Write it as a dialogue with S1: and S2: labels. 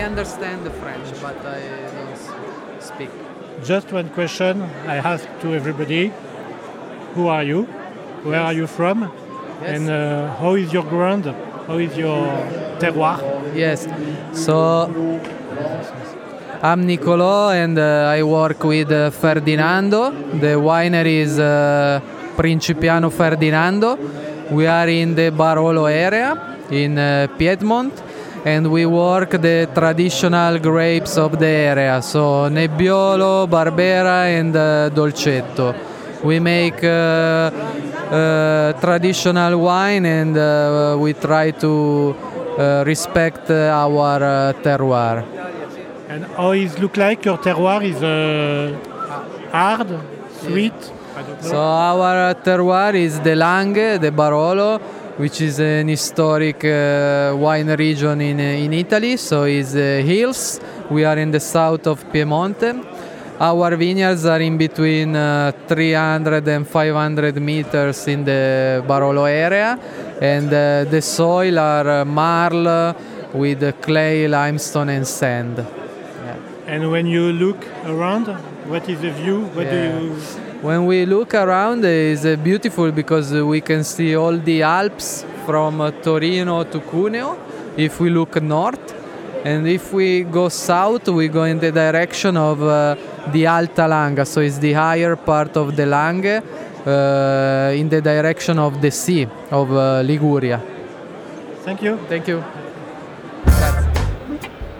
S1: understand the French, but I don't speak.
S2: Just one question I ask to everybody. Who are you? Where are you from?
S1: Yes.
S2: And uh, how is your ground? How is your terroir?
S1: Yes. So I'm Nicolo and uh, I work with uh, Ferdinando. The winery is uh, Principiano Ferdinando. We are in the Barolo area in uh, Piedmont and we work the traditional grapes of the area. So Nebbiolo, Barbera and uh, Dolcetto. We make uh, uh, traditional wine and uh, we try to uh, respect our uh, terroir.
S2: And how is it look like your terroir is uh, hard, sweet? I.
S1: So our terroir is the Langhe, the Barolo, which is an historic uh, wine region in, in Italy. So it's uh, hills. We are in the south of Piemonte. Our vineyards are in between uh, 300 and 500 meters in the Barolo area, and uh, the soil are uh, marl with uh, clay, limestone, and sand.
S2: And when you look around, what is the view? What
S1: Yeah.
S2: do you?
S1: When we look around, it's uh, beautiful because uh, we can see all the Alps from uh, Torino to Cuneo if we look north. And if we go south, we go in the direction of uh, the Alta Langa, so it's the higher part of the Langhe uh, in the direction of the sea of uh, Liguria.
S2: Thank you.
S1: Thank you.